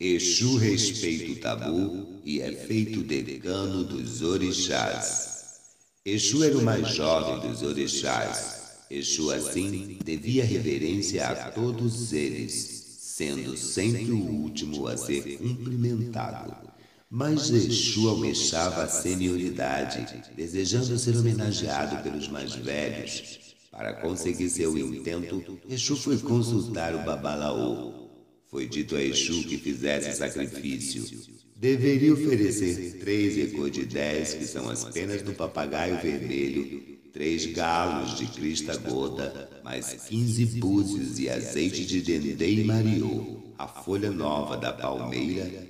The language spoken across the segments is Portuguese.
Exu respeita o tabu e é feito decano dos orixás. Exu era o mais jovem dos orixás. Exu, assim, devia reverência a todos eles, sendo sempre o último a ser cumprimentado. Mas Exu almejava a senioridade, desejando ser homenageado pelos mais velhos. Para conseguir seu intento, Exu foi consultar o Babalaô, foi dito a Exu que fizesse sacrifício. Deveria oferecer três ecodidés, que são as penas do papagaio vermelho, três galos de crista goda, mais quinze búzios e azeite de dendê e mariô, a folha nova da palmeira.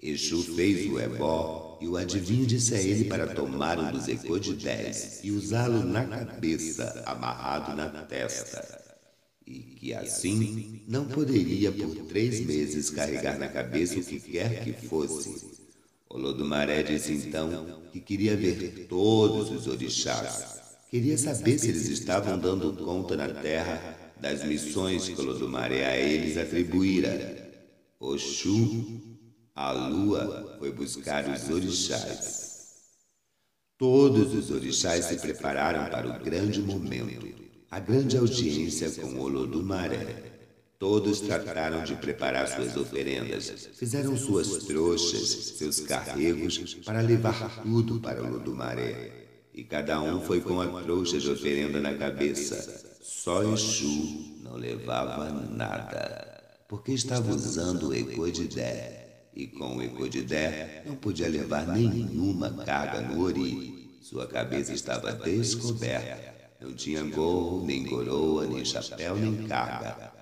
Exu fez o ebó, e o adivinho disse a ele para tomar um dos ecodidés e usá-lo na cabeça, amarrado na testa que assim não poderia por três meses carregar na cabeça o que quer que fosse. Olodumaré disse então que queria ver todos os orixás. Queria saber se eles estavam dando conta na terra das missões que Olodumaré a eles atribuíra. Oxu, a lua, foi buscar os orixás. Todos os orixás se prepararam para o grande momento a grande audiência com Olodumaré. Todos trataram de preparar suas oferendas, fizeram suas trouxas, seus carregos, para levar tudo para Olodumaré. E cada um foi com a trouxa de oferenda na cabeça. Só Exu não levava nada, porque estava usando o Ecodidé. E com o Ecodidé não podia levar nenhuma carga no Ori. Sua cabeça estava descoberta não tinha gorro, nem coroa, nem chapéu, nem carga.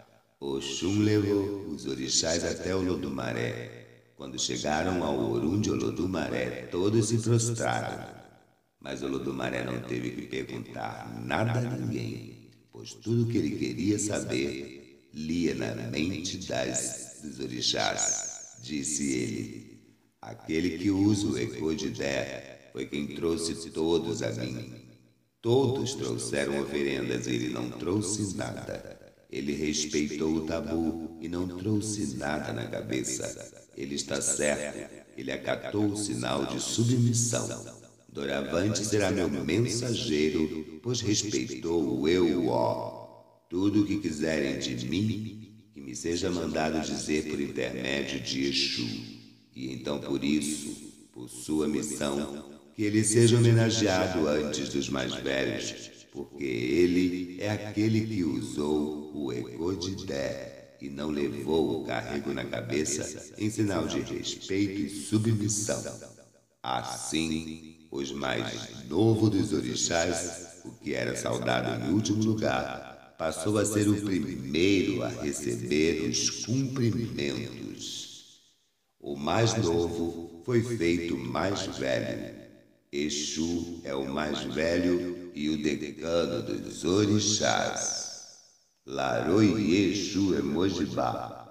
Oxum levou os orixás até o Lodumaré. Quando chegaram ao Orum de Olodumaré, todos se prostraram. Mas Olodumaré não teve que perguntar nada a ninguém, pois tudo que ele queria saber lia na mente das, dos orixás. Disse ele: Aquele que usa o Ecodidé foi quem trouxe todos a mim. Todos trouxeram oferendas e ele não trouxe nada. Ele respeitou o tabu e não trouxe nada na cabeça. Ele está certo, ele acatou o sinal de submissão. Doravante será meu mensageiro, pois respeitou o eu ó. Tudo o que quiserem de mim, que me seja mandado dizer por intermédio de Exu. E então por isso, por sua missão, que ele seja homenageado antes dos mais velhos, porque ele é aquele que usou o Egodidé e não levou o carrego na cabeça em sinal de respeito e submissão. Assim, os mais novo dos orixás, o que era saudado em último lugar, passou a ser o primeiro a receber os cumprimentos. O mais novo foi feito mais velho Exu é o mais velho e o decano dos orixás. Laroi Exu Emojibá.